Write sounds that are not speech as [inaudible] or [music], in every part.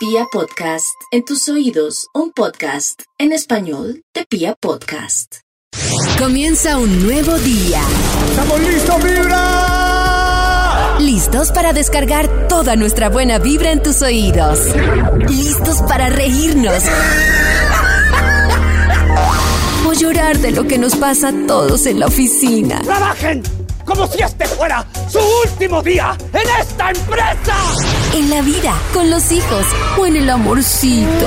Pia Podcast, en tus oídos, un podcast en español de Pia Podcast. Comienza un nuevo día. ¡Estamos listos, vibra! Listos para descargar toda nuestra buena vibra en tus oídos. Listos para reírnos. O llorar de lo que nos pasa a todos en la oficina. ¡Trabajen! Como si este fuera su último día en esta empresa. En la vida, con los hijos o en el amorcito.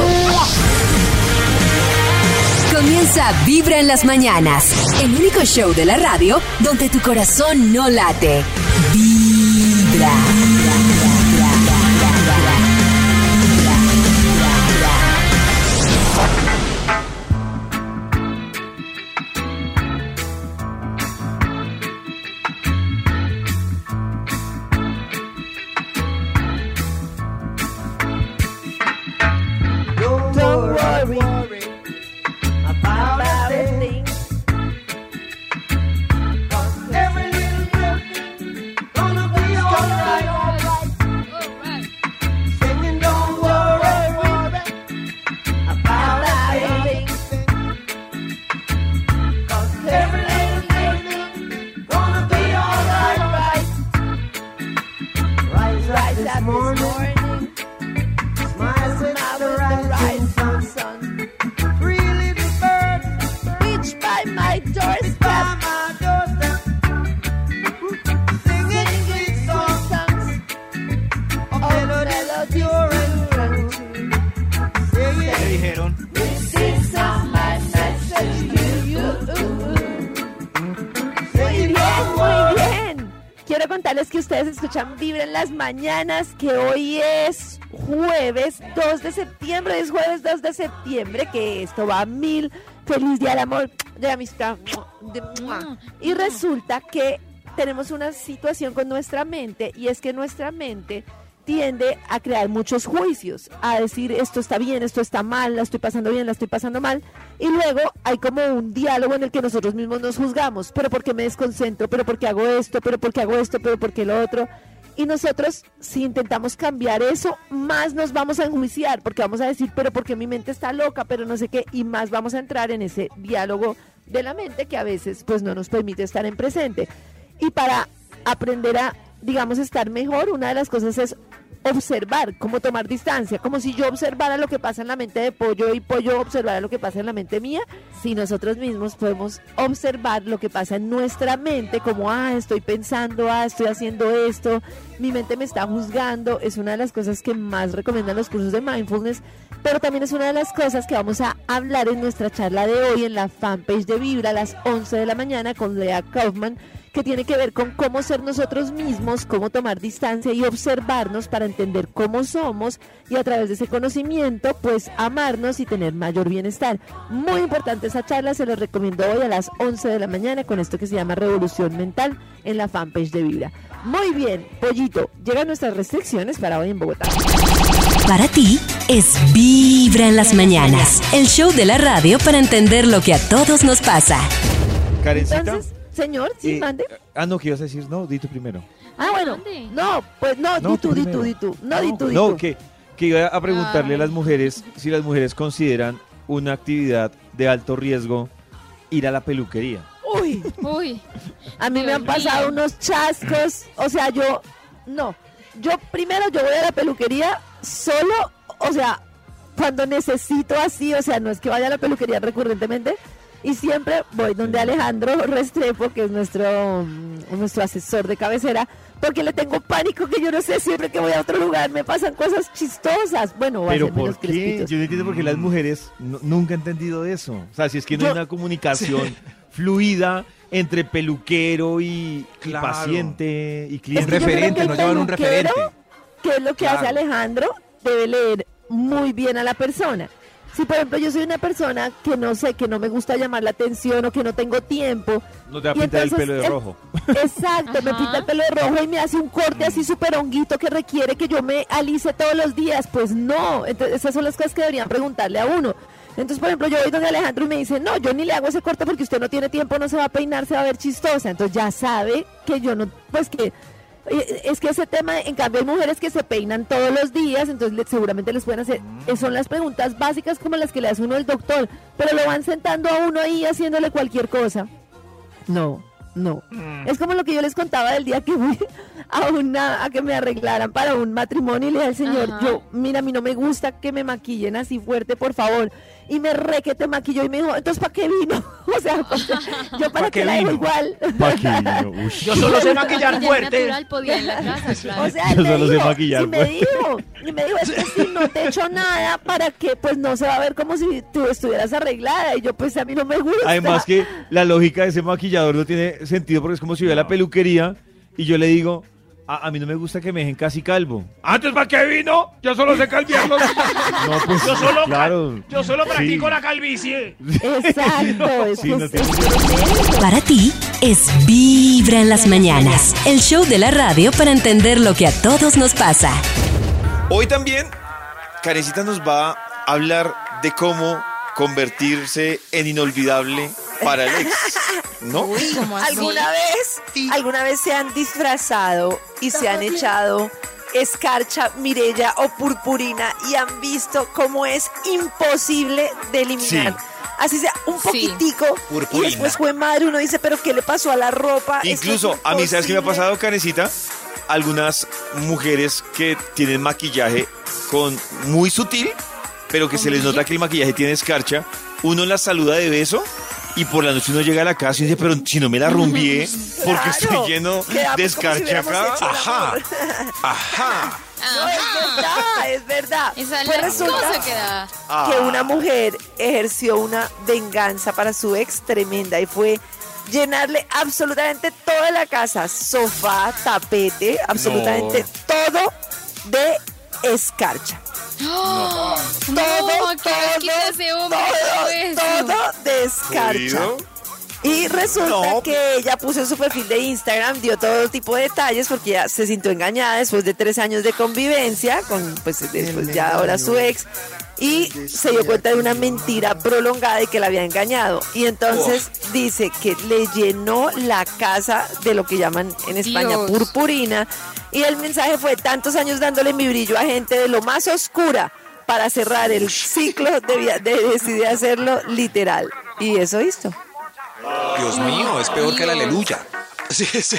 Comienza Vibra en las mañanas. El único show de la radio donde tu corazón no late. Vibra. Escuchan Vibra en las mañanas, que hoy es jueves 2 de septiembre, es jueves 2 de septiembre, que esto va a mil. Feliz día del amor, de la amistad. de. Y resulta que tenemos una situación con nuestra mente y es que nuestra mente tiende a crear muchos juicios, a decir esto está bien, esto está mal, la estoy pasando bien, la estoy pasando mal, y luego hay como un diálogo en el que nosotros mismos nos juzgamos, pero ¿por qué me desconcentro? ¿Pero por qué hago esto? ¿Pero por qué hago esto? ¿Pero por qué lo otro? Y nosotros, si intentamos cambiar eso, más nos vamos a enjuiciar, porque vamos a decir, pero porque mi mente está loca, pero no sé qué, y más vamos a entrar en ese diálogo de la mente que a veces pues no nos permite estar en presente. Y para aprender a, digamos, estar mejor, una de las cosas es observar, como tomar distancia, como si yo observara lo que pasa en la mente de Pollo y Pollo observara lo que pasa en la mente mía, si nosotros mismos podemos observar lo que pasa en nuestra mente, como, ah, estoy pensando, ah, estoy haciendo esto, mi mente me está juzgando, es una de las cosas que más recomiendan los cursos de mindfulness, pero también es una de las cosas que vamos a hablar en nuestra charla de hoy en la fanpage de Vibra a las 11 de la mañana con Lea Kaufman, que tiene que ver con cómo ser nosotros mismos, cómo tomar distancia y observarnos para entender cómo somos y a través de ese conocimiento, pues amarnos y tener mayor bienestar. Muy importante esa charla, se los recomiendo hoy a las 11 de la mañana con esto que se llama Revolución Mental en la fanpage de Vibra. Muy bien, Pollito, llegan nuestras restricciones para hoy en Bogotá. Para ti es Vibra en las mañanas. El show de la radio para entender lo que a todos nos pasa. Karencita. Entonces, señor, sí, eh, mande. ah, no, ¿qué ibas a decir? No, di tú primero. Ah, bueno, no, pues no, No, di tú, di tú, di tú. No, di tú, di No, tú. que, que iba a preguntarle a las mujeres si las mujeres consideran una actividad de alto riesgo ir a la peluquería. Uy, Uy, a mí me han pasado unos chascos, o sea, yo, no, yo primero yo voy a la peluquería solo, o sea, cuando necesito así, o sea, no es que vaya a la peluquería recurrentemente, y siempre voy donde Alejandro Restrepo, que es nuestro, mm, nuestro asesor de cabecera, porque le tengo pánico que yo no sé, siempre que voy a otro lugar me pasan cosas chistosas. Bueno, voy a Pero ¿por qué? crespitos. Yo no entiendo por qué las mujeres no- nunca he entendido eso. O sea, si es que no hay una comunicación [laughs] fluida entre peluquero y, y Claro. paciente y Es cliente. que referente, nos llevan un referente. ¿Qué es lo que hace. Alejandro? Debe leer muy bien a la persona. Si por ejemplo yo soy una persona que no sé, que no me gusta llamar la atención o que no tengo tiempo. No te va a pintar el pelo de el- rojo. [laughs] Exacto, me pinta el pelo de rojo y me hace un corte así súper honguito que requiere que yo me alice todos los días. Pues no, entonces esas son las cosas que deberían preguntarle a uno. Entonces, por ejemplo, yo voy donde Alejandro y me dice, no, yo ni le hago ese corte porque usted no tiene tiempo, no se va a peinar, se va a ver chistosa. Entonces ya sabe que yo no, pues que Es que ese tema, en cambio, hay mujeres que se peinan todos los días, entonces le- seguramente les pueden hacer. eh, Son las preguntas básicas como las que le hace uno el doctor, pero lo van sentando a uno ahí haciéndole cualquier cosa. No, no. Es como lo que yo les contaba del día que fui a una a que me arreglaran para un matrimonio y le dije al señor, Ajá. yo, mira, a mí no me gusta que me maquillen así fuerte, por favor. Y me re que te maquilló y me dijo, entonces ¿para qué vino? [laughs] o sea, yo para qué qué la dejo vino? igual. [laughs] Uy. Yo solo sé maquillar fuerte. natural podía en la casa, [laughs] claro. O sea, Yo solo sé dijo, maquillar, y me pues. dijo, y me dijo, es que si no te echo nada, ¿para qué? Pues no se va a ver como si tú estuvieras arreglada. Y yo, pues a mí no me gusta. Además que la lógica de ese maquillador no tiene sentido porque es como si yo voy a la peluquería y yo le digo, a, a mí no me gusta que me dejen casi calvo. ¿Antes para qué vino? Yo solo sé calviarlo. [laughs] No, pues Yo solo, claro. yo solo Sí. practico la calvicie. Exacto, [laughs] es Sí, no tiene. Para ti es Vibra en las mañanas, el show de la radio para entender lo que a todos nos pasa. Hoy también, Karencita nos va a hablar de cómo convertirse en inolvidable para el ex. ¿No? Uy, ¿cómo así? ¿Alguna vez, alguna vez se han disfrazado y se han echado escarcha, mirella o purpurina y han visto cómo es imposible de eliminar? Sí. Así sea, un Sí. poquitico. Y Purpurina. después fue madre, uno dice, pero ¿qué le pasó a la ropa? Es Incluso, a mí, ¿sabes qué me ha imposible". pasado, Karencita? Algunas mujeres que tienen maquillaje con muy sutil, pero que se les nota que el maquillaje tiene escarcha, uno las saluda de beso y por la noche uno llega a la casa y dice, pero si no me la rumbié, [laughs] porque Claro. estoy lleno de como si escarcha hubiéramos acá. hecho el Ajá, [laughs] ajá. No, es verdad, es verdad. Esa es Pues la resulta cosa que da. Ah. que una mujer ejerció una venganza para su ex tremenda y fue llenarle absolutamente toda la casa, sofá, tapete, absolutamente todo de escarcha. No, Todo, qué asquito todo, todo, todo de escarcha. Jodido. Y resulta No. que ella puso en su perfil de Instagram, dio todo tipo de detalles porque ella se sintió engañada después de tres años de convivencia con, pues, después ya ahora su ex. Y se dio cuenta de una mentira prolongada y que la había engañado. Y entonces dice que le llenó la casa de lo que llaman en España Dios. purpurina. Y el mensaje fue tantos años dándole mi brillo a gente de lo más oscura para cerrar el ciclo, debía, de, decidí hacerlo literal. Y eso hizo. Dios mío, es peor que la aleluya. [laughs] Sí, sí.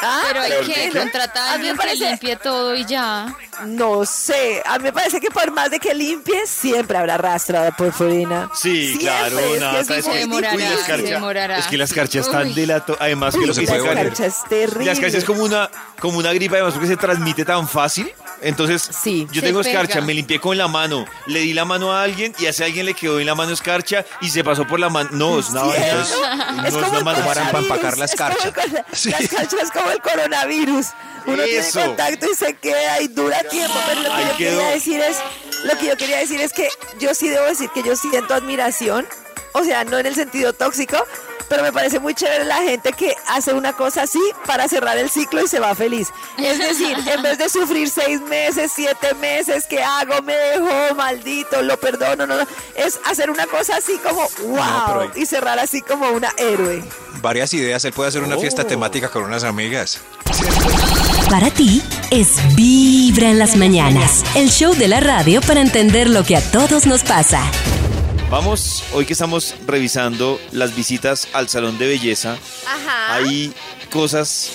Ah, Pero hay que contratar a alguien que parece- limpie todo y ya. No sé, a mí me parece que por más de que limpie, siempre habrá rastro de purpurina. Sí, Siempre, claro, es que nada, es ¿sabes se qué? muy demorará, Uy, la demorará. Es que la escarcha es tan Uy. delato. Además que Uy, que dice Karen, escarcha es terrible. La escarcha es como una, como una gripa, además porque se transmite tan fácil. Entonces, Sí. yo tengo escarcha, me limpié con la mano, le di la mano a alguien y a ese alguien le quedó en la mano escarcha y se pasó por la mano. No, es es- Es no es como una el mano harán para empacar la es como el escarcha? Sí. La escarcha es como el coronavirus. Uno Eso. tiene contacto y se queda y dura tiempo. Pero lo que Ahí yo quedó. quería decir es, lo que yo quería decir es que yo sí debo decir que yo siento admiración. O sea, no en el sentido tóxico, pero me parece muy chévere la gente que hace una cosa así para cerrar el ciclo y se va feliz. Es decir, en vez de sufrir seis meses, siete meses, ¿qué hago? Me dejó, maldito, lo perdono, no, no. Es hacer una cosa así como, wow, hay- y cerrar así como una héroe. Varias ideas. Él puede hacer una fiesta temática con unas amigas. Para ti es Vibra en las mañanas, el show de la radio para entender lo que a todos nos pasa. Vamos, hoy que estamos revisando las visitas al salón de belleza, Ajá. hay cosas,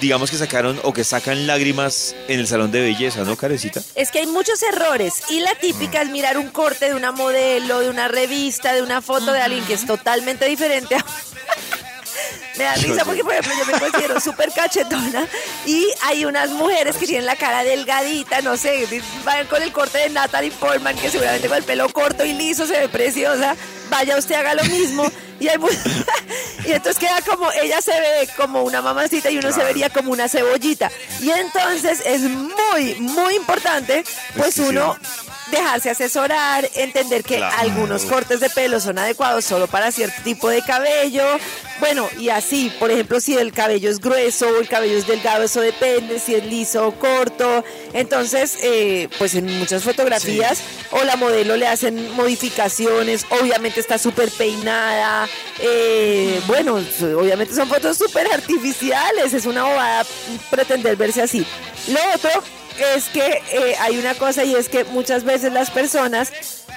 digamos que sacaron o que sacan lágrimas en el salón de belleza, ¿no, Carecita? Es que hay muchos errores y la típica es mirar un corte de una modelo, de una revista, de una foto de alguien que es totalmente diferente a... Me da risa porque, por ejemplo, yo me considero súper cachetona y hay unas mujeres que tienen la cara delgadita, no sé, van con el corte de Natalie Portman, que seguramente con el pelo corto y liso se ve preciosa. Vaya usted, haga lo mismo. Y, hay [laughs] y entonces queda como, ella se ve como una mamacita y uno se vería como una cebollita. Y entonces es muy, muy importante, pues uno dejarse asesorar, entender que Claro. algunos cortes de pelo son adecuados solo para cierto tipo de cabello. Bueno, y así, por ejemplo, si el cabello es grueso o el cabello es delgado, eso depende, si es liso o corto. Entonces, eh, pues en muchas fotografías o la modelo le hacen modificaciones, obviamente está súper peinada. eh, bueno, obviamente son fotos súper artificiales, es una bobada pretender verse así. Lo otro es que eh, hay una cosa y es que muchas veces las personas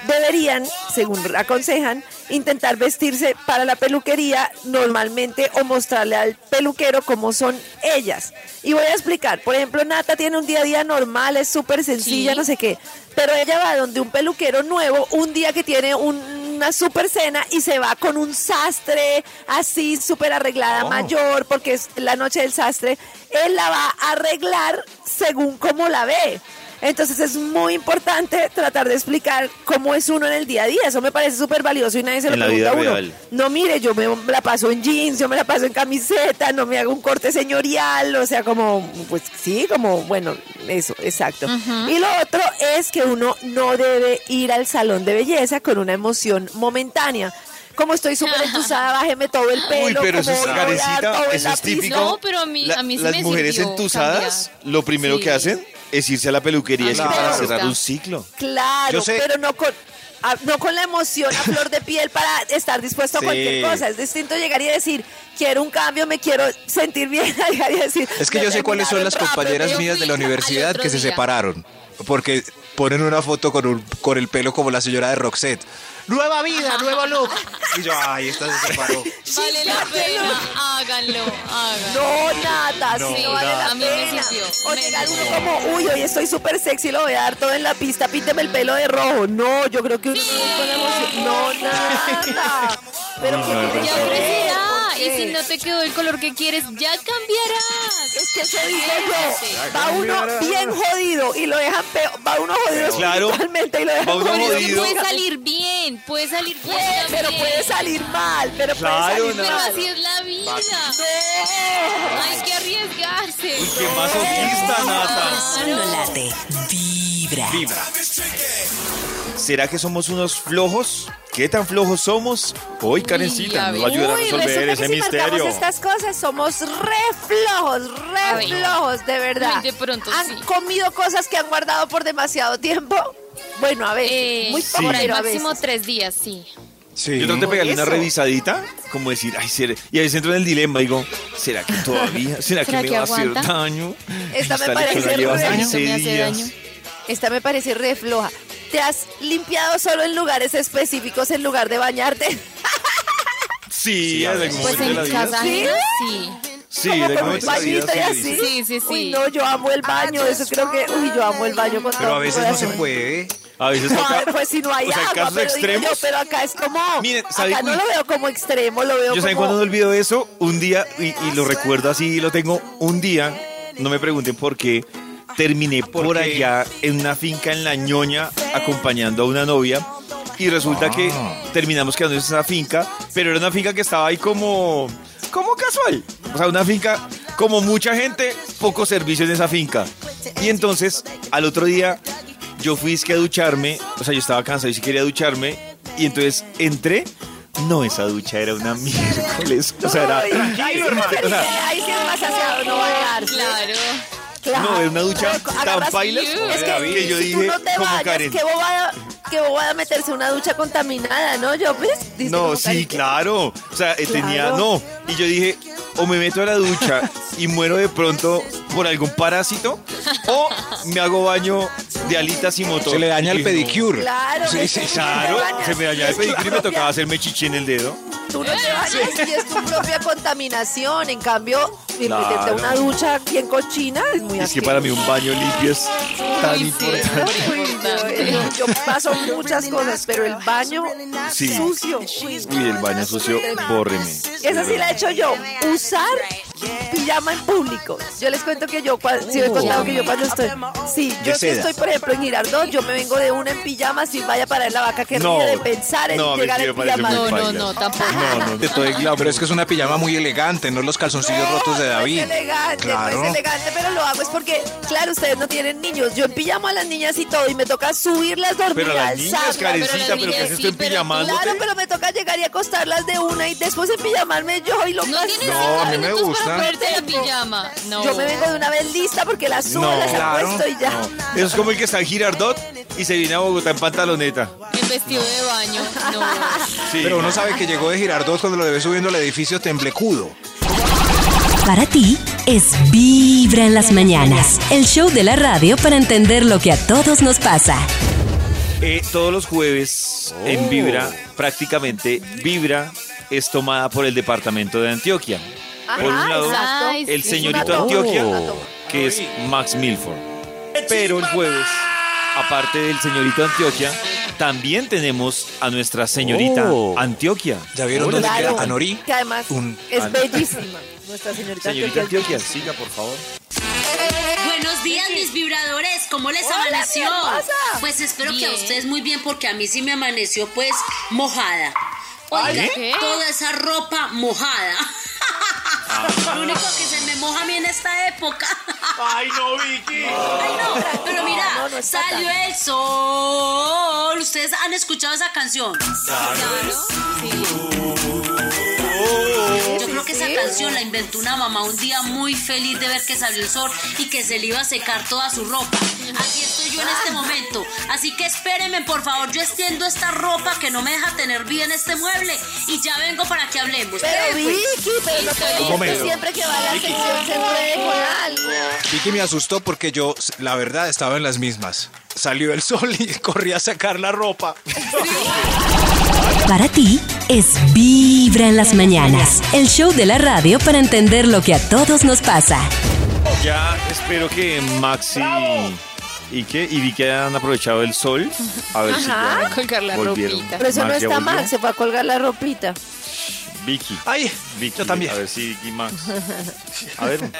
deberían, según aconsejan, intentar vestirse para la peluquería normalmente o mostrarle al peluquero cómo son ellas. Y voy a explicar, por ejemplo, Nata tiene un día a día normal, es súper sencilla, Sí. no sé qué, pero ella va donde un peluquero nuevo un día que tiene un- una super cena y se va con un sastre así súper arreglada Oh. mayor porque es la noche del sastre, él la va a arreglar según cómo la ve. Entonces es muy importante tratar de explicar cómo es uno en el día a día. Eso me parece súper valioso y nadie se lo En la pregunta vida a uno. real. No, mire, yo me la paso en jeans, yo me la paso en camiseta, no me hago un corte señorial, o sea, como, pues sí, como, bueno, eso, exacto. Y lo otro es que uno no debe ir al salón de belleza con una emoción momentánea. Como estoy súper entusada, bájeme todo el pelo. Uy, pero eso es carecita, eso la es típico. No, pero a mí- a mí sí las me mujeres entusadas, cambiar. lo primero Sí. que hacen es irse a la peluquería, es que para cerrar un ciclo. Claro, Yo sé- pero no con a- no con la emoción a flor de piel para estar dispuesto a Sí. cualquier cosa. Es distinto llegar y decir, quiero un cambio, me quiero sentir bien. [laughs] a llegar y decir, Es que yo sé cuáles son las "Me terminaron compañeras rápido". mías de la universidad que se separaron. Porque ponen una foto con, un- con el pelo como la señora de Roxette. Nueva vida, nuevo look. Y yo, ay, esta se separó. Vale la pena, háganlo, háganlo. No, nada, No, sí, no vale la pena. O llegar uno como, uy, hoy estoy súper sexy, lo voy a dar todo en la pista, pínteme el pelo de rojo. No, yo creo que uno no con emoción. No, nada. [laughs] Pero que tiene Ya crecerá, ¿por y si no te quedó el color que quieres, ya cambiarás. Es que se dice yo, Sí. va uno bien jodido y lo dejan peor, va uno jodido Claro, y lo dejan va uno jodido. puede salir bien, puede salir bien pero puede salir mal, pero Claro, puede salir no. Pero mal. así es la vida. Hay que arriesgarse. Uy, qué masoquista, Nata. Corazón no late. Vibra. Vibra. ¿Será que somos unos flojos? ¿Qué tan flojos somos? Hoy, Karencita, nos va a ayudar a resolver ese que si misterio. estas cosas somos re flojos, re flojos, de verdad. Muy de pronto, ¿Han sí. comido cosas que han guardado por demasiado tiempo? Bueno, a ver, Eh, muy por ahí máximo veces. tres días, sí. Sí. Yo trato de pegarle una revisadita, como decir, ay, será- y a veces entro en el dilema, digo, ¿será que todavía? ¿Será, [laughs] ¿Será que me que va a hacer aguanta? daño? Esta me parece re- 15 me hace daño. Esta me parece re floja. ¿Te has limpiado solo en lugares específicos en lugar de bañarte? [laughs] Sí, algún Pues en casa ¿Sí? sí. Sí, Como con un de vida bañito y sí, así. sí. Sí, sí, sí. Uy, no, yo amo el baño. Eso creo que. Uy, yo amo el baño con Pero todo a veces no se puede. A veces No, pues si no hay o sea, en agua, casos pero, extremos. yo, pero acá es como. Miren, ¿sabe- acá no lo veo como extremo, lo veo Yo saben cuando no olvido eso, un día, y, y lo recuerdo así, lo tengo un día, no me pregunten por qué, terminé por allá en una finca en La Ñoña acompañando a una novia y resulta que terminamos quedando en esa finca, pero era una finca que estaba ahí como, como casual, o sea, una finca como mucha gente, poco servicio en esa finca. Y entonces, al otro día, yo fui es que a ducharme, o sea, yo estaba cansado y sí quería ducharme, y entonces entré. No, esa ducha era una [laughs] miércoles. O sea, era. Ay, ahí, sí O sea, me- ahí sí es más aseado no bañarse. Claro. Claro. No, era una ducha tan paila Es que, que yo si dije, tú no te Karen. qué bobada, qué bobada meterse una ducha contaminada, ¿no? Yo, pues, dice No, sí, Karen. claro. O sea, eh, tenía. No. Y yo dije, o me meto a la ducha y muero de pronto por algún parásito, o me hago baño de alitas y motor. Se le daña el pedicure. Claro, Sí, sí, claro. Se me dañaba el pedicure y me tocaba hacerme chichi en el dedo. Tú no te bañas y es tu propia contaminación. En cambio, Claro. una ducha bien cochina es muy Es que para mí un baño limpio es tan sí, importante. Yo, yo paso muchas cosas, pero el baño Sí. sucio. uy, Uy, el baño sucio, bórreme. Esa sí la he hecho yo. Usar pijama en público. Yo les cuento que yo, si he contado que yo cuando estoy, sí, yo si estoy, por ejemplo, en Girardot, yo me vengo de una en pijama, si vaya para la vaca que No. ríe de pensar en No, a llegar en pijama. No, no, no, tampoco. No, no, De todo el glamour. Pero es que es una pijama muy elegante, no los calzoncillos rotos de David. No es elegante, Claro. no es elegante, pero lo hago es porque, claro, ustedes no tienen niños. Yo en pijama a las niñas y todo, y me toca subirlas, dormir, Pero las niñas, alzarlas. carecita, pero ¿qué niñas haces sí, tú en pero tú- pijamándote? Claro, pero me toca llegar y acostarlas de una y después en pijamarme yo y lo No a mí me gusta. Ponerte la pijama. No. Yo me vengo de una vez lista porque las subo, No, las claro. apuesto y ya. Eso es como el que está en Girardot y se viene a Bogotá en pantaloneta. En vestido de baño. No. Sí. Pero uno sabe que llegó de Girardot cuando lo debe subiendo al edificio Temblecudo. Para ti es Vibra en las mañanas, el show de la radio para entender lo que a todos nos pasa. Eh, todos los jueves en Vibra, prácticamente Vibra es tomada por el departamento de Antioquia. Ajá, por un lado, exacto. El señorito Antioquia, toma. que es Max Milford. Pero el jueves, aparte del señorito Antioquia, también tenemos a nuestra señorita Oh. Antioquia. ¿Ya vieron dónde Claro, queda Anorí? que además Un- es bellísima. [laughs] Nuestra señorita, Señorita Antioquia. Antioquia, siga por favor. Buenos días, mis vibradores. ¿Cómo les Hola, amaneció? Pues espero que a ustedes muy bien porque a mí sí me amaneció pues mojada. Oiga, ¿qué? toda esa ropa mojada. [laughs] Lo único que se me moja a mí en esta época. Ay, no, Vicky. Ay, no, pero mira, no, salió tan- el sol. ¿Ustedes han escuchado esa canción? Claro. Sí. Canción la inventó una mamá un día muy feliz de ver que salió el sol y que se le iba a secar toda su ropa. Así estoy yo en este momento. Así que espérenme, por favor. Yo extiendo esta ropa que no me deja tener bien este mueble y ya vengo para que hablemos. Pero. Vicky, pero no que siempre que va a la sección se enrede con algo. Vicky me asustó porque yo, la verdad, estaba en las mismas. Salió el sol y [laughs] corrí a sacar la ropa. Para ti es Vibra en las mañanas, el show de la radio para entender lo que a todos nos pasa. Ya espero que Maxi y que y Vicky han aprovechado el sol. A ver si Ajá. ya Colgar la volvieron. ropita. Pero eso no Max ya está mal, se fue a colgar la ropita. Vicky. Ay, Vicky, yo también. A ver si Vicky Max. A ver. [laughs]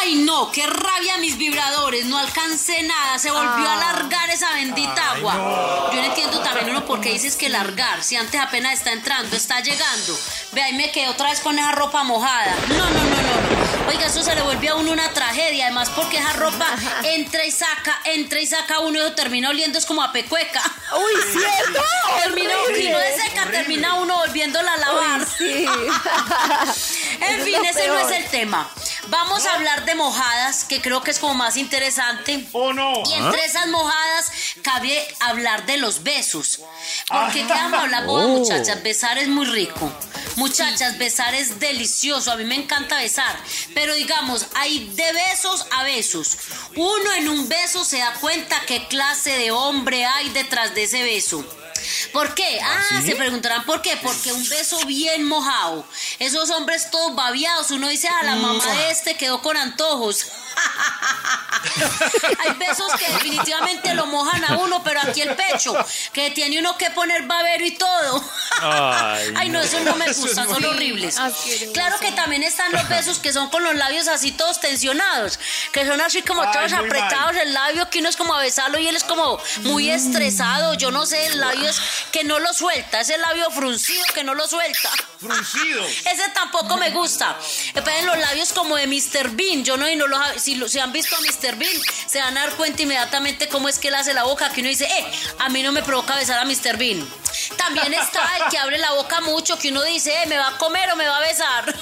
Ay, no, qué rabia mis vibradores. No alcancé nada. Se volvió a alargar esa bendita agua. Yo no entiendo también uno por qué dices que largar. Si antes apenas está entrando, está llegando. Ve ahí me quedé otra vez con esa ropa mojada. No, no, no, no. no. Oiga, eso se le volvió a uno una tragedia. Además, porque esa ropa entra y saca, entra y saca uno y eso termina oliendo es como a pecueca. Uy, ¿cierto? Termina, si no es seca, termina uno volviéndola a lavar. Uy, sí. [laughs] En fin, es ese no es el tema. Vamos a hablar de mojadas, que creo que es como más interesante. ¿O no? Y entre esas mojadas cabe hablar de los besos. Porque ¿qué vamos a hablar, Boba, muchachas? Besar es muy rico. Muchachas, besar es delicioso. A mí me encanta besar. Pero digamos, hay de besos a besos. Uno en un beso se da cuenta qué clase de hombre hay detrás de ese beso. ¿Por qué? Ah, se preguntarán por qué. Porque un beso bien mojado. Esos hombres todos babiados. Uno dice, ah, la mamá de este quedó con antojos. [laughs] [laughs] Hay besos que definitivamente lo mojan a uno, pero aquí el pecho, que tiene uno que poner babero y todo. Ay, Ay, no, eso no me gusta, son horribles. asqueroso. Claro que también están los besos que son con los labios así todos tensionados, que son así como Ay, todos apretados, el labio que uno es como a besarlo y él es como muy estresado, yo no sé, el labio es que no lo suelta, ese labio fruncido que no lo suelta. Fruncido. [laughs] Ese tampoco me gusta. Esperen los labios como de Mr. Bean. Yo no, y no los, si, si han visto a Mr. Bean, se van a dar cuenta inmediatamente cómo es que él hace la boca. Que uno dice, eh, a mí no me provoca besar a Mr. Bean. También está el que abre la boca mucho, que uno dice, eh, me va a comer o me va a besar.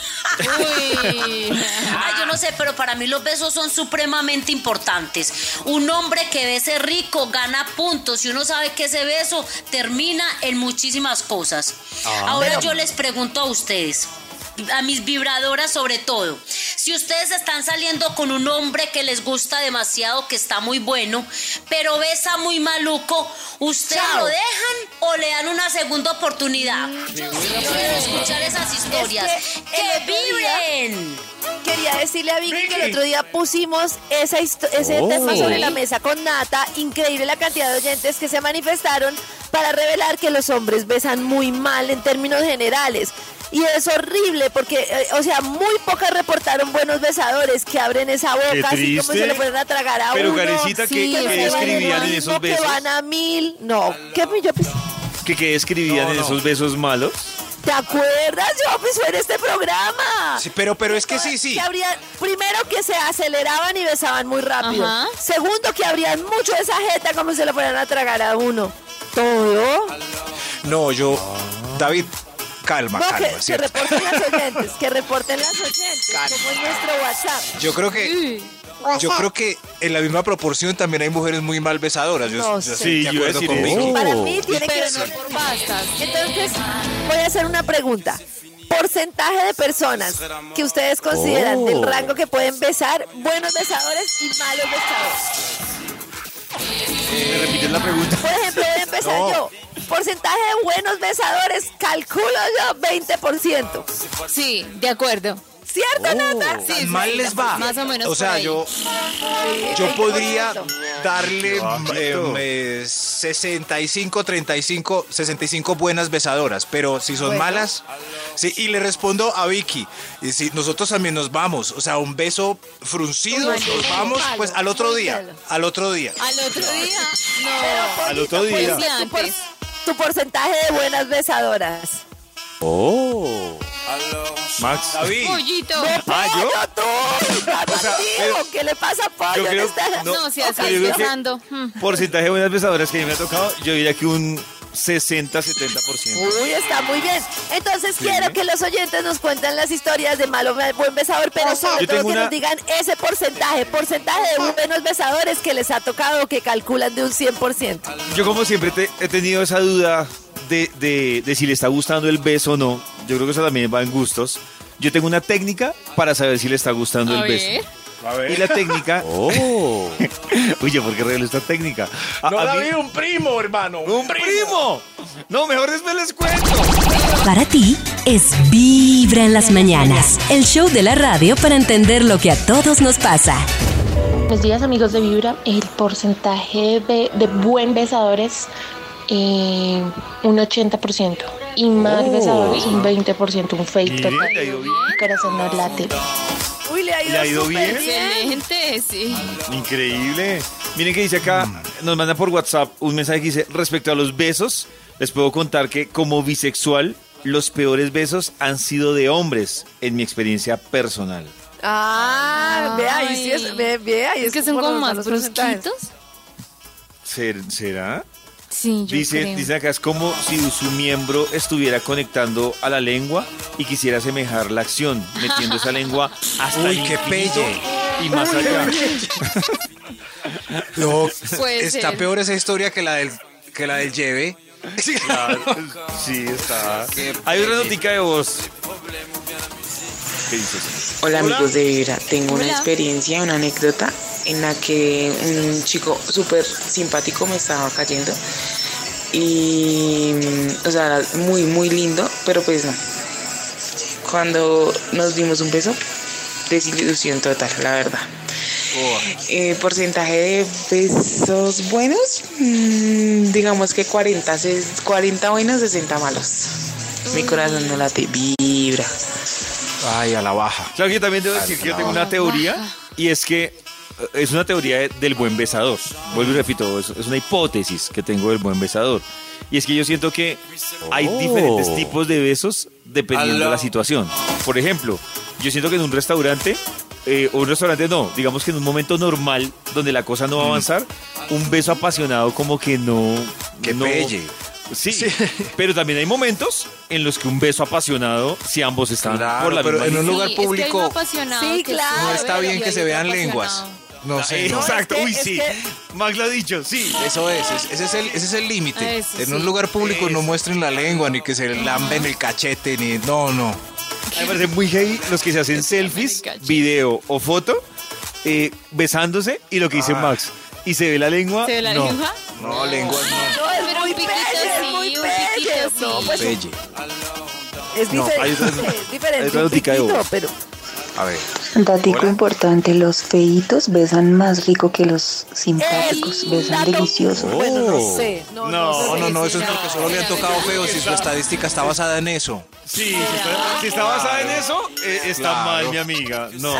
Uy. Ay, yo no sé, pero para mí los besos son supremamente importantes. Un hombre que bese rico gana puntos y uno sabe que ese beso termina en muchísimas cosas. Ahora yo les pregunto a ustedes. A mis vibradoras sobre todo. Si ustedes están saliendo con un hombre que les gusta demasiado, que está muy bueno, pero besa muy maluco, ¿ustedes Chao. lo dejan o le dan una segunda oportunidad. Yo sí quiero escuchar esas historias. Es que ¡Que vibren! Quería decirle a Vicky que el otro día pusimos esa ese Oh. tema sobre la mesa con Nata. Increíble la cantidad de oyentes que se manifestaron para revelar que los hombres besan muy mal en términos generales. Y es horrible porque, eh, o sea, muy pocas reportaron buenos besadores que abren esa boca así como se le pueden a tragar a Pero, uno. Karencita, ¿qué- que qué escribían en esos besos? Que van a mil. No, ¿qué yo pues, ¿Que qué escribían No, en no. esos besos malos? ¿Te acuerdas? Yo pues fue en este programa. Sí, pero, pero es que sí, sí. Que habría- primero que se aceleraban y besaban muy rápido. Ajá. Segundo que abrían mucho esa jeta como se lo fueran a tragar a uno. Todo. No, yo, David, calma, No, calma, que, que reporten las [laughs] oyentes, que reporten las oyentes, como en nuestro WhatsApp. Yo creo que, yo creo que en la misma proporción también hay mujeres muy mal besadoras. Yo, No yo. Sí, de yo acuerdo decir con eso. Para mí tiene que ser. por bastas. Entonces, voy a hacer una pregunta. Porcentaje de personas que ustedes consideran del rango que pueden besar, buenos besadores y malos besadores. ¿Me repites la pregunta? Por ejemplo, voy a empezar No. yo. Porcentaje de buenos besadores, calculo yo 20%. Sí, de acuerdo. ¿Cierto, Nata? Sí, sí, Mal les va. Más o menos O por sea, ahí. yo, yo podría darle Bajito. eh, eh, 65, 35, 65 buenas besadoras, pero si son Bueno. malas, sí, y le respondo a Vicky, y si nosotros también nos vamos, o sea, un beso fruncido, Uy, nos vamos, pues al otro día, al otro día. Al otro día. No. Al otro día. pues, tu, porcentaje de buenas besadoras. Oh. Max. David, Pollito. Ah, ¿yo? ¡Pollo, tú! ¿Qué le pasa a Pollo? Yo creo- no, No, si así yo creo que- besando. hmm. Porcentaje de buenas besadoras que a mí me ha tocado, yo diría que un 60-70%. Uy, está muy bien. Entonces quiero que los oyentes nos cuenten las historias de malo buen besador, pero sobre todo que una- nos digan ese porcentaje, porcentaje de buenos besadores que les ha tocado que calculan de un 100%. Yo como siempre te- he tenido esa duda de, de- de si le está gustando el beso o no. Yo creo que eso también va en gustos. Yo tengo una técnica para saber si le está gustando A el beso. Ver. Y la técnica... [laughs] Oh. [laughs] Oye, ¿por qué reveló esta técnica? A- No, a mí- un primo, hermano. ¡Un primo! No, mejor después les cuento. Para ti es Vibra en las mañanas, el show de la radio para entender lo que a todos nos pasa. Buenos días amigos de Vibra. El porcentaje de, de buen besadores, eh, un 80%. Y mal besadores, un 20%. Un fake total. le ha ido bien. Mi corazón no late. Uy, le ha ido, ¿Le ha ido súper bien? Excelente, sí. Increíble. Miren que dice acá, nos manda por WhatsApp un mensaje que dice, respecto a los besos, les puedo contar que como bisexual, los peores besos han sido de hombres, en mi experiencia personal. Ah, ve ahí, sí es, ve, ve ahí. Es que son como más brusquitos. ¿Ser- ¿Será? Sí, yo Dice, creo. dice acá, es como si su miembro estuviera conectando a la lengua y quisiera asemejar la acción, metiendo esa lengua [laughs] hasta Uy, el qué pelle. y más allá. no, [laughs] Puede está ser. peor esa historia que la del, que la del lleve. Claro, [laughs] sí, está. Qué Hay una notica de voz. ¿Qué dices? Hola amigos de Vibra, tengo una experiencia, una anécdota en la que un chico súper simpático me estaba cayendo y, o sea, era muy, muy lindo, pero pues no. Cuando nos dimos un beso, desilusión total, la verdad. Eh, porcentaje de besos buenos, mm, digamos que 40, ses- 40 buenos, 60 malos. Mi corazón no late, vibra. Ay, a la baja. Claro que yo también debo decir que yo tengo una teoría y es que eh, es una teoría de- del buen besador. Vuelvo y repito, es, es una hipótesis que tengo del buen besador. Y es que yo siento que hay Oh. diferentes tipos de besos dependiendo de la situación. Por ejemplo, yo siento que en un restaurante, eh, o un restaurante no, digamos que en un momento normal donde la cosa no va a avanzar, un beso apasionado como que no... Que no, pelle. Sí, [laughs] pero también hay momentos en los que un beso apasionado, si ambos están Claro, por la pero misma en un lugar Sí, es que hay público apasionado Sí, claro. no está bien que se vean apasionado. lenguas. No sé, no. Exacto, es que- uy, es sí. que- Max lo ha dicho, sí. Eso es, es- ese es el, ese es el límite. En sí. un lugar público no muestren la lengua, ni que se lamben el cachete, ni. No, no. Me parece muy heavy los que se hacen selfies, video o foto, eh, besándose y lo que dice Ah. Max. y se ve la lengua. ¿Se ve la no. lengua? No, lengua no. No, es muy No, sí. pues, Pelle. es No, es diferente un piquito, voz. pero A ver. Datico Hola. importante, los feitos besan más rico que los simpáticos, besan dato- delicioso. Bueno, no Oh. sé. No, No, No, no, no, eso es porque solo le han tocado feos y su estadística está basada en eso. Sí, si está, si está basada en eso, eh, está Claro. mal, mi amiga. No.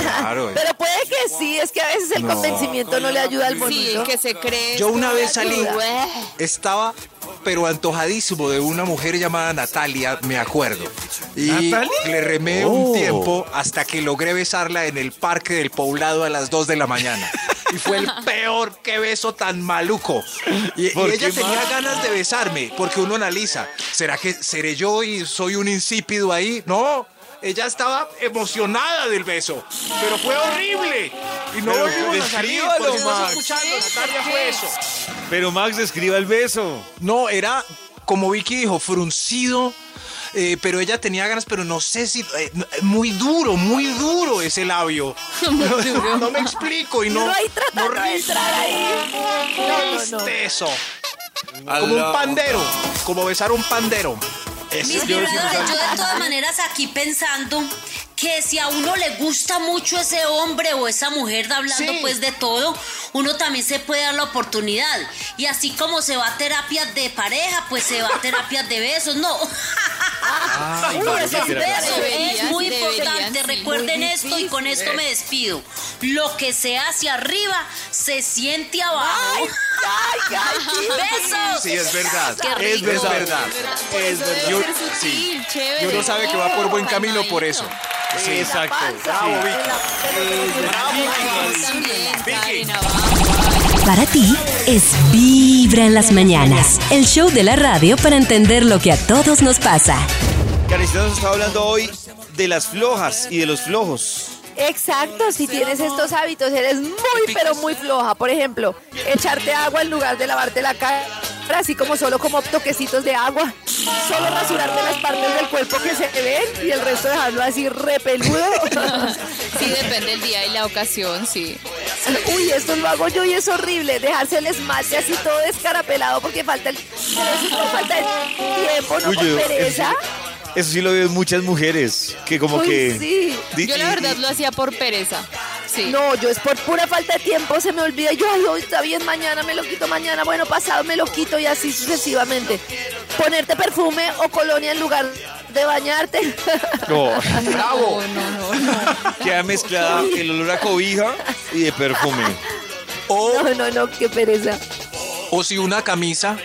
Claro. Pero puede que sí, es que a veces el No. convencimiento no le ayuda al Sí, bonito. el que se cree. Yo una vez salí, estaba pero antojadísimo de una mujer llamada Natalia, me acuerdo. Y ¿Natalia? le remé Oh. un tiempo hasta que logré besarla en el parque del poblado a las 2 de la mañana. Y fue el [laughs] peor que beso tan maluco. Y, y ¿Por ella tenía ganas de besarme, porque uno analiza, ¿será que seré yo y soy un insípido ahí? No. Ella estaba emocionada del beso, pero fue horrible. Y no volvimos a salir. Por escuchando, Natalia fue eso. Pero Max, escriba el beso. No, era como Vicky dijo, fruncido. eh, pero ella tenía ganas, pero no sé si. eh, no, muy duro, muy duro ese labio. [laughs] no, no me explico y no. ahí tratando no de entrar ahí. No, no, no. eso. Como un pandero, como besar un pandero. Mis vibradores, yo de todas maneras aquí pensando que si a uno le gusta mucho ese hombre o esa mujer hablando Sí. pues de todo, uno también se puede dar la oportunidad. Y así como se va a terapias de pareja, pues se va a terapias de besos, no. Ay, Uy, no, ese qué terapia. beso es muy importante. sí. Recuerden Muy esto y con esto me despido. Lo que se hace arriba se siente abajo. Ay, ay, ay, [laughs] Besos. Sí, es verdad. Es rico. verdad. Es verdad. Yo- Ser sutil, sí. chévere. Y uno sabe que va por buen camino por eso. Sí, Exacto. Vicky. Para ti es Vibra en las mañanas, el show de la radio para entender lo que a todos nos pasa. Karencita nos está hablando hoy de las flojas y de los flojos. Exacto, si tienes estos hábitos, eres muy, pero muy floja. Por ejemplo, echarte agua en lugar de lavarte la cara, así como solo como toquecitos de agua. Solo rasurarte las partes del cuerpo que se ven y el resto dejarlo así repeludo. [laughs] Sí, depende del día y la ocasión, sí. Uy, esto lo hago yo y es horrible. Dejarse el esmalte así todo descarapelado porque falta el. Falta de tiempo, no Uy, por yo- pereza. Eso sí lo veo en muchas mujeres, que como Uy, que... sí. Yo la verdad lo hacía por pereza. Sí. No, yo es por pura falta de tiempo, se me olvida. Yo, ay, hoy está bien, mañana me lo quito, mañana, bueno, pasado me lo quito y así sucesivamente. Ponerte perfume o colonia en lugar de bañarte. No, [laughs] Bravo. No, no, no. queda mezclada el olor a cobija y de perfume. O, No, no, no, qué pereza. o si una camisa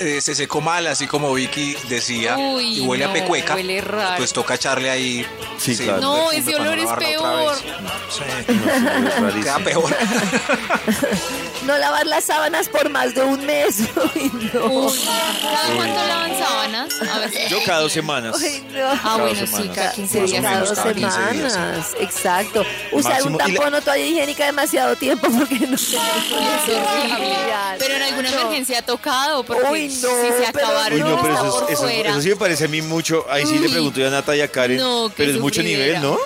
eh, se secó mal, así como Vicky decía, Uy, y huele a pecueca, huele raro. pues toca echarle ahí. Sí, claro. No, ese olor es peor. Sí, Es rarísimo. [laughs] queda peor. [laughs] No lavar las sábanas por más de un mes. [laughs] Uy, no. Uy, ¿Cada cuánto lavan sábanas? A ver Yo cada dos semanas. Uy, no. Ah, Cada bueno, dos sí, semanas. cada 15 Más o días. Cada dos 15 días, semanas, exacto. Usar Máximo, un tampón o toalla higiénica demasiado tiempo porque no Es horrible. Pero en alguna No. emergencia ha tocado porque Uy, no, si se acabaron Uy, no, pero eso, por eso, fuera. eso sí me parece a mí mucho. Ahí sí le Uy. pregunto yo a Nata y a Karen. No, pero es mucho sufridera. nivel, ¿no?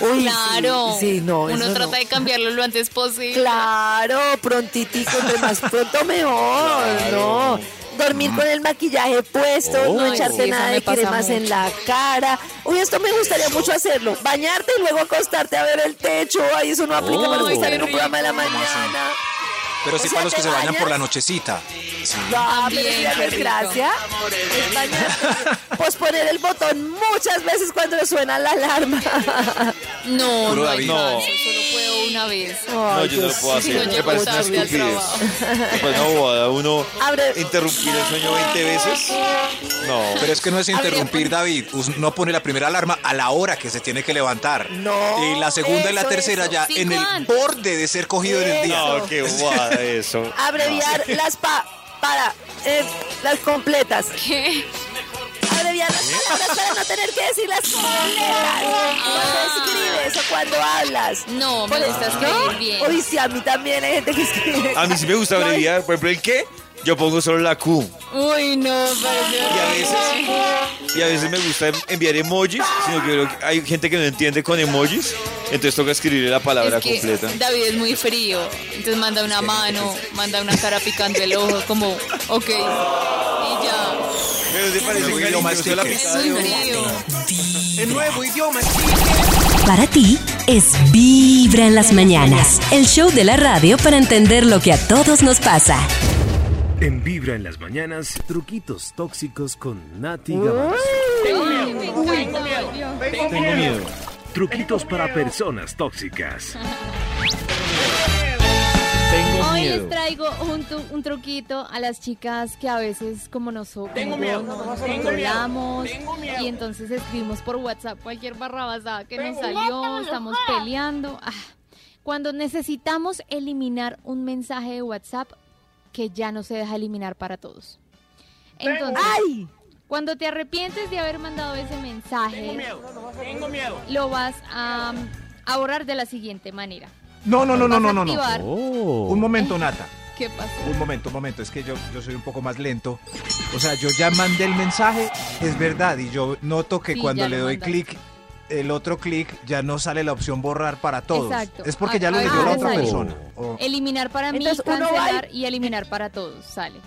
Uy, Claro. Sí, sí, no, Uno eso trata no. de cambiarlo lo antes posible. Claro, prontitico, entre más pronto mejor, ¿no? Dormir con el maquillaje puesto, no echarte sí, nada de cremas en mucho. la cara. Uy, esto me gustaría mucho hacerlo. Bañarte y luego acostarte a ver el techo. Ay, eso no aplica para Ay, estar en un programa de la mañana. Pero O sí sea, para los que ¿te se bañan por la nochecita. Sí. No, También, pero mira, qué no es rico. gracia. Es bañarte. Posponer el botón muchas veces cuando le suena la alarma. No, no David. No. solo puedo una vez. No, yo no lo puedo sí, hacer. no me parece una estupidez. una bobada. Uno Abre- interrumpir el sueño 20 veces. No. Pero es que no es interrumpir, David. Uno pone la primera alarma a la hora que se tiene que levantar. No, Y la segunda y la tercera eso. ya Cinco en el antes. borde de ser cogido en el día. No, qué bobada eso. [laughs] Abreviar las pa para eh, las completas. ¿Qué? Abreviar las palabras para no tener que decir las completas. Cuando escribes o cuando hablas. No, me gusta escribir ¿No? bien. Uy, sí, a mí también hay gente que escribe. A mí sí me gusta abreviar. Por ejemplo, ¿el qué? Yo pongo solo la Q. Uy, no, parece Y a veces, y a veces me gusta enviar emojis, sino que creo que hay gente que no entiende con emojis. Entonces toca escribirle la palabra Es que completa. David es muy frío, entonces manda una mano, manda una cara picando el ojo, como, ok, y ya. Pero te parece Nuevo idioma, cariñoso la frío. El nuevo idioma, Para ti es Vibra en las mañanas, el show de la radio para entender lo que a todos nos pasa. En Vibra en las mañanas, truquitos tóxicos con Nati Gavanzo. Tengo miedo. Truquitos para personas tóxicas. Tengo Hoy miedo. les traigo un, tu- un truquito a las chicas que a veces como nosotros Tengo miedo, no, nos tengo controlamos miedo, tengo miedo. y entonces escribimos por WhatsApp cualquier barrabasada que nos salió, estamos peleando. Ah, Cuando necesitamos eliminar un mensaje de WhatsApp que ya no se deja eliminar para todos. Entonces, cuando te arrepientes de haber mandado ese mensaje, Tengo miedo, tengo miedo. lo vas a, a borrar de la siguiente manera. No, no, no, no, no, no, no. activar- Un momento, Nata. ¿Qué pasó? Un momento, un momento. Es que yo, yo soy un poco más lento. O sea, yo ya mandé el mensaje, es verdad. Y yo noto que Sí, cuando le doy clic, el otro clic ya no sale la opción borrar para todos. Exacto. Es porque A- ya lo leyó la otra sale. persona. Eliminar para mí, Entonces, uno va y- cancelar y eliminar para todos. Sale.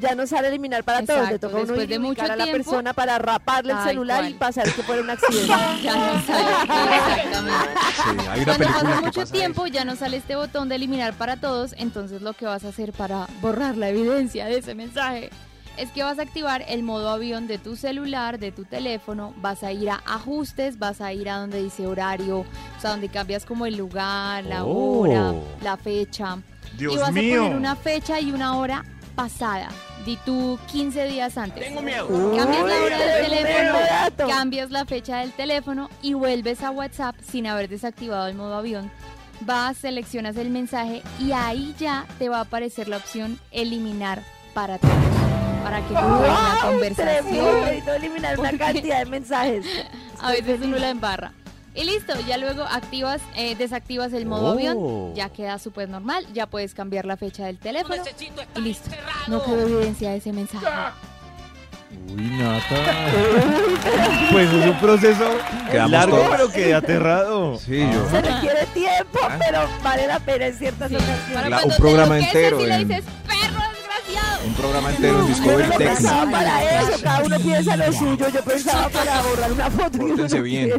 Ya no sale eliminar para todos, le Exacto, toca uno después de mucho a la tiempo, persona para raparle el celular cual. y pasar que fuera un accidente. [laughs] Ya no sale. Exactamente. Sí, hay una Cuando pasa mucho pasa tiempo ya no sale este botón de eliminar para todos, entonces lo que vas a hacer para borrar la evidencia de ese mensaje es que vas a activar el modo avión de tu celular, de tu teléfono, vas a ir a ajustes, vas a ir a donde dice horario, o sea, donde cambias como el lugar, la Oh. hora, la fecha. Dios y vas mío. a poner una fecha y una hora pasada. Di tú 15 días antes. Tengo miedo. Cambias la hora del teléfono, cambias la fecha del teléfono y vuelves a WhatsApp sin haber desactivado el modo avión. Vas, seleccionas el mensaje y ahí ya te va a aparecer la opción eliminar para todos. Para que una ¡Wow! conversación. Eliminar una [laughs] cantidad de mensajes. [laughs] A veces uno la embarra. Y listo, ya luego activas, eh, desactivas el modo Oh. avión, ya queda súper normal, ya puedes cambiar la fecha del teléfono y listo. No quedó evidencia de ese mensaje. Uy, Nata. Pues es un proceso Quedamos largo, todos. pero quedé aterrado. Sí, yo. Se requiere tiempo, pero vale la pena en ciertas Sí, ocasiones. La- un cuando te programa entero y le dices, perro. Un programa entero en Yo Discovery no pensaba para eso, cada uno piensa lo suyo, yo pensaba para borrar una foto. Pórtense bien.